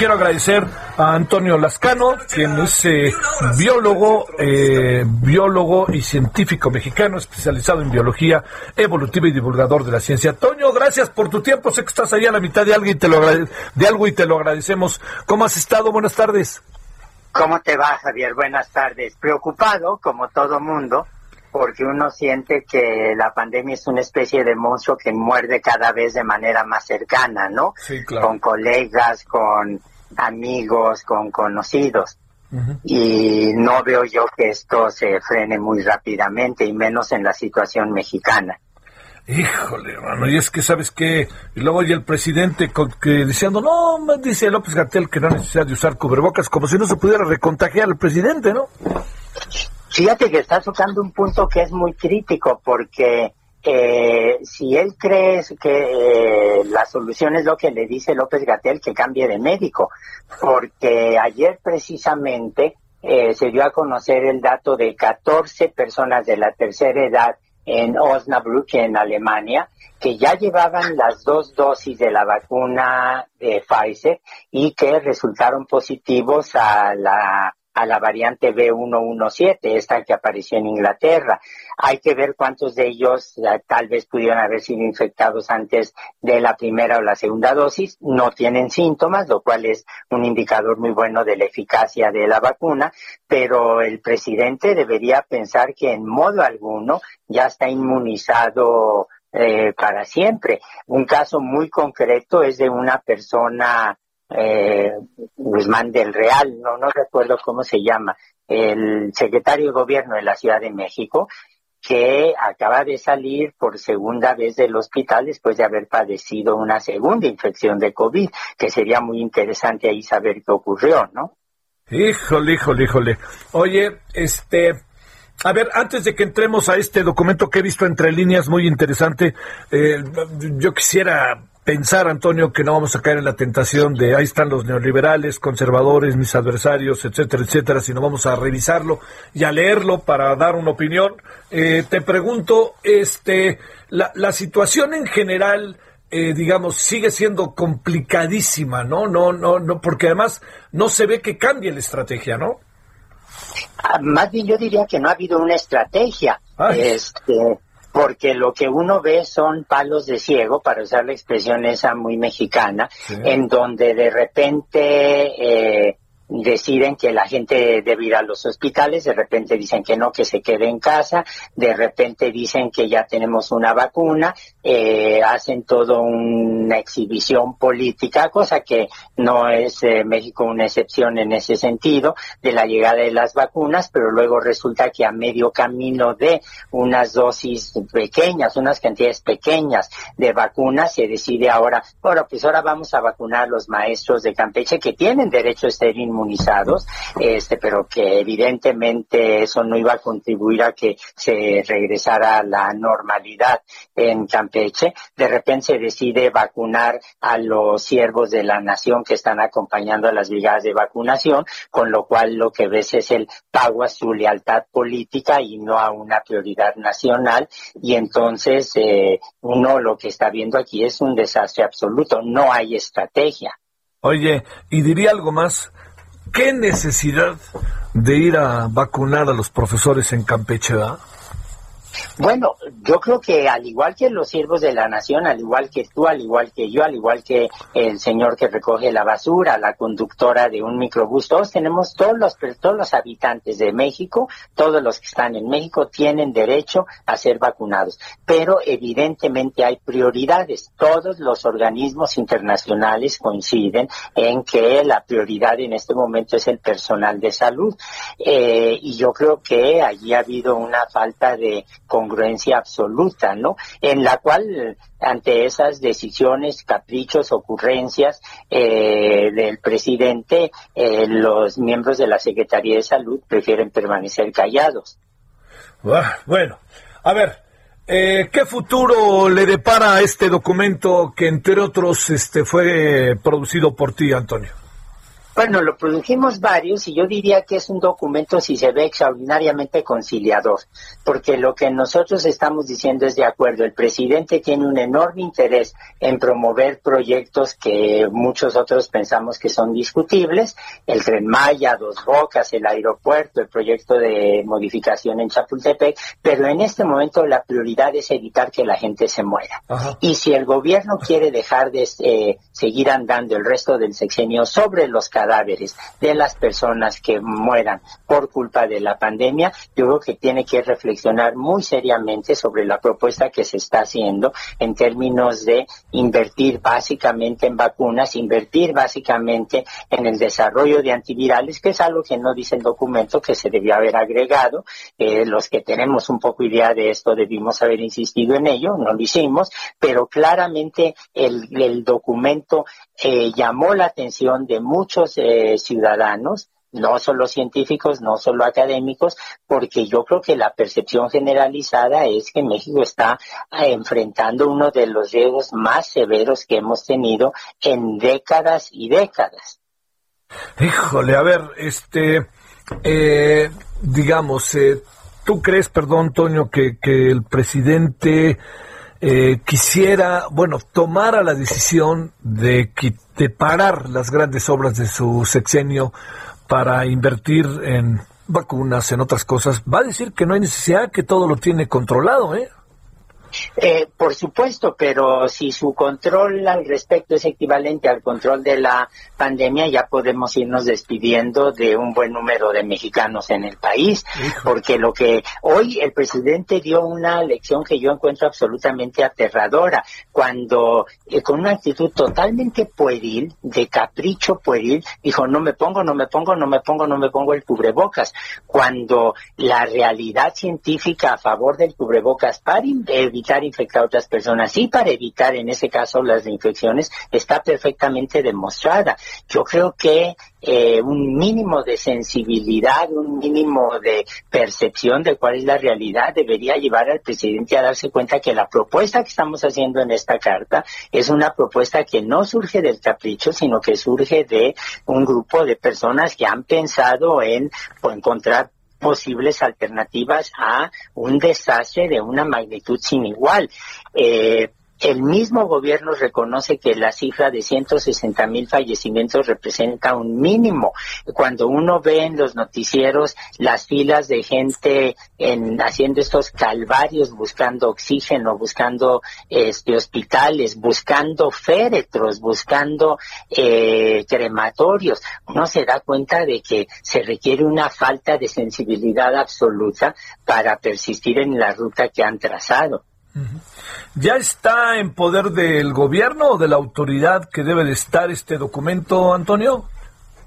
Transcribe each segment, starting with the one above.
Quiero agradecer a Antonio Lascano, quien es eh, biólogo, eh, biólogo y científico mexicano especializado en biología evolutiva y divulgador de la ciencia. Antonio, gracias por tu tiempo. Sé que estás ahí a la mitad de algo y te lo, de algo y te lo agradecemos. ¿Cómo has estado? Buenas tardes. ¿Cómo te va, Javier? Buenas tardes. Preocupado, como todo mundo, porque uno siente que la pandemia es una especie de monstruo que muerde cada vez de manera más cercana, ¿no? Sí, claro. Con colegas, con amigos, con conocidos. Y no veo yo que esto se frene muy rápidamente, y menos en la situación mexicana. Híjole, hermano, y es que sabes que, y luego y el presidente con, que diciendo, no, dice López Gatel que no hay necesidad de usar cubrebocas, como si no se pudiera recontagiar al presidente, ¿no? Fíjate que está tocando un punto que es muy crítico porque eh, si él cree que eh, la solución es lo que le dice López Gatel, que cambie de médico, porque ayer precisamente eh, se dio a conocer el dato de 14 personas de la tercera edad en Osnabrück, en Alemania, que ya llevaban las dos dosis de la vacuna de Pfizer y que resultaron positivos a la a la variante B117, esta que apareció en Inglaterra. Hay que ver cuántos de ellos eh, tal vez pudieron haber sido infectados antes de la primera o la segunda dosis. No tienen síntomas, lo cual es un indicador muy bueno de la eficacia de la vacuna, pero el presidente debería pensar que en modo alguno ya está inmunizado eh, para siempre. Un caso muy concreto es de una persona eh, Guzmán del Real, no, no recuerdo cómo se llama, el secretario de gobierno de la Ciudad de México, que acaba de salir por segunda vez del hospital después de haber padecido una segunda infección de COVID, que sería muy interesante ahí saber qué ocurrió, ¿no? Híjole, híjole, híjole. Oye, este, a ver, antes de que entremos a este documento que he visto entre líneas muy interesante, eh, yo quisiera pensar, Antonio, que no vamos a caer en la tentación de ahí están los neoliberales, conservadores, mis adversarios, etcétera, etcétera, sino vamos a revisarlo y a leerlo para dar una opinión. Eh, te pregunto, este, la, la situación en general, eh, digamos, sigue siendo complicadísima, ¿no? No, no, no, porque además no se ve que cambie la estrategia, ¿no? Ah, más bien yo diría que no ha habido una estrategia. Ay. Este, porque lo que uno ve son palos de ciego, para usar la expresión esa muy mexicana, en donde de repente eh, deciden que la gente debe ir a los hospitales, de repente dicen que no, que se quede en casa, de repente dicen que ya tenemos una vacuna, eh, hacen todo una exhibición política, cosa que no es eh, México una excepción en ese sentido de la llegada de las vacunas, pero luego resulta que a medio camino de unas dosis pequeñas, unas cantidades pequeñas de vacunas, se decide ahora, bueno, pues ahora vamos a vacunar a los maestros de Campeche que tienen derecho a estar inmunizados inmunizados, este, pero que evidentemente eso no iba a contribuir a que se regresara a la normalidad en Campeche. De repente se decide vacunar a los siervos de la nación que están acompañando a las brigadas de vacunación, con lo cual lo que ves es el pago a su lealtad política y no a una prioridad nacional. Y entonces eh, uno lo que está viendo aquí es un desastre absoluto. No hay estrategia. Oye, y diría algo más, ¿qué necesidad de ir a vacunar a los profesores en Campeche, ¿verdad? Bueno, yo creo que al igual que los siervos de la nación, al igual que tú, al igual que yo, al igual que el señor que recoge la basura, la conductora de un microbús, todos tenemos, todos los, todos los habitantes de México, todos los que están en México tienen derecho a ser vacunados. Pero evidentemente hay prioridades. Todos los organismos internacionales coinciden en que la prioridad en este momento es el personal de salud. Eh, y yo creo que allí ha habido una falta de congruencia absoluta, ¿no? En la cual, ante esas decisiones, caprichos, ocurrencias eh, del presidente, eh, los miembros de la Secretaría de Salud prefieren permanecer callados. Ah, Bueno, a ver, eh, ¿qué futuro le depara a este documento que entre otros este, fue producido por ti, Antonio? Bueno, lo produjimos varios y yo diría que es un documento, si se ve, extraordinariamente conciliador, porque lo que nosotros estamos diciendo es de acuerdo. El presidente tiene un enorme interés en promover proyectos que muchos otros pensamos que son discutibles, el Tren Maya, Dos Bocas, el aeropuerto, el proyecto de modificación en Chapultepec, pero en este momento la prioridad es evitar que la gente se muera. Y si el gobierno quiere dejar de eh, seguir andando el resto del sexenio sobre los cadáveres de las personas que mueran por culpa de la pandemia, yo creo que tiene que reflexionar muy seriamente sobre la propuesta que se está haciendo en términos de invertir básicamente en vacunas, invertir básicamente en el desarrollo de antivirales, que es algo que no dice el documento que se debió haber agregado. Eh, los que tenemos un poco idea de esto debimos haber insistido en ello, no lo hicimos, pero claramente el, documento eh, llamó la atención de muchos eh, ciudadanos, no solo científicos, no solo académicos, porque yo creo que la percepción generalizada es que México está eh, enfrentando uno de los riesgos más severos que hemos tenido en décadas y décadas. Híjole, a ver, este, digamos, ¿tú crees, perdón, Toño, que, que el presidente eh, quisiera, bueno, tomara la decisión de, de parar las grandes obras de su sexenio para invertir en vacunas, en otras cosas, va a decir que no hay necesidad, que todo lo tiene controlado, ¿eh? Eh, por supuesto, pero si su control al respecto es equivalente al control de la pandemia, ya podemos irnos despidiendo de un buen número de mexicanos en el país, porque lo que hoy el presidente dio una lección que yo encuentro absolutamente aterradora, cuando eh, con una actitud totalmente pueril, de capricho pueril, dijo no me pongo, no me pongo, no me pongo, no me pongo el cubrebocas, cuando la realidad científica a favor del cubrebocas para evitar infectar a otras personas y para evitar en ese caso las infecciones está perfectamente demostrada. Yo creo que eh, un mínimo de sensibilidad, un mínimo de percepción de cuál es la realidad debería llevar al presidente a darse cuenta que la propuesta que estamos haciendo en esta carta es una propuesta que no surge del capricho, sino que surge de un grupo de personas que han pensado en encontrar posibles alternativas a un desastre de una magnitud sin igual. Eh, el mismo gobierno reconoce que la cifra de 160 mil fallecimientos representa un mínimo. Cuando uno ve en los noticieros las filas de gente en, haciendo estos calvarios, buscando oxígeno, buscando este, hospitales, buscando féretros, buscando eh, crematorios, uno se da cuenta de que se requiere una falta de sensibilidad absoluta para persistir en la ruta que han trazado. ¿Ya está en poder del gobierno o de la autoridad que debe de estar este documento, Antonio?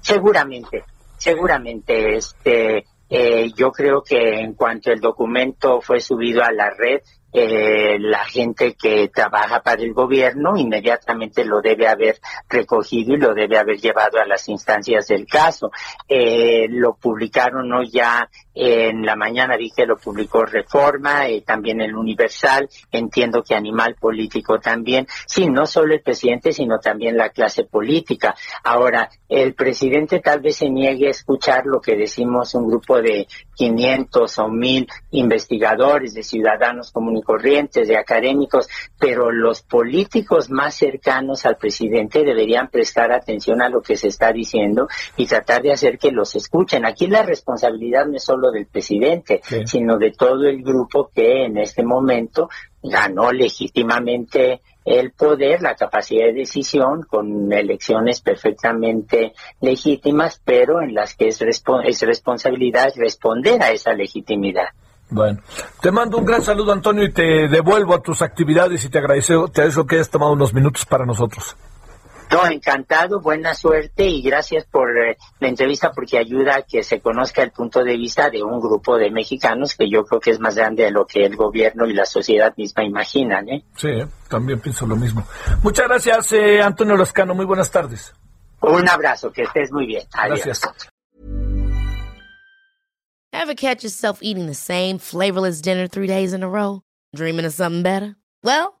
Seguramente, seguramente. Este, eh, yo creo que en cuanto el documento fue subido a la red, eh, la gente que trabaja para el gobierno inmediatamente lo debe haber recogido y lo debe haber llevado a las instancias del caso. Eh, lo publicaron hoy ya en la mañana, dije, lo publicó Reforma, eh, también el Universal, entiendo que Animal Político también. Sí, no solo el presidente, sino también la clase política. Ahora, el presidente tal vez se niegue a escuchar lo que decimos un grupo de 500 o 1000 investigadores, de ciudadanos comunes corrientes, de académicos, pero los políticos más cercanos al presidente deberían prestar atención a lo que se está diciendo y tratar de hacer que los escuchen. Aquí la responsabilidad no es solo del presidente, sino de todo el grupo que en este momento ganó legítimamente el poder, la capacidad de decisión con elecciones perfectamente legítimas, pero en las que es, es responsabilidad responder a esa legitimidad. Bueno, te mando un gran saludo, Antonio, y te devuelvo a tus actividades y te agradezco, te agradezco que hayas tomado unos minutos para nosotros. No, encantado, buena suerte y gracias por eh, la entrevista porque ayuda a que se conozca el punto de vista de un grupo de mexicanos que yo creo que es más grande de lo que el gobierno y la sociedad misma imaginan. ¿eh? Sí, también pienso lo mismo. Muchas gracias, eh, Antonio Lascano. Muy buenas tardes. Un abrazo, que estés muy bien. Adiós. Gracias. Ever catch yourself eating the same flavorless dinner three days in a row? Dreaming of something better? Well,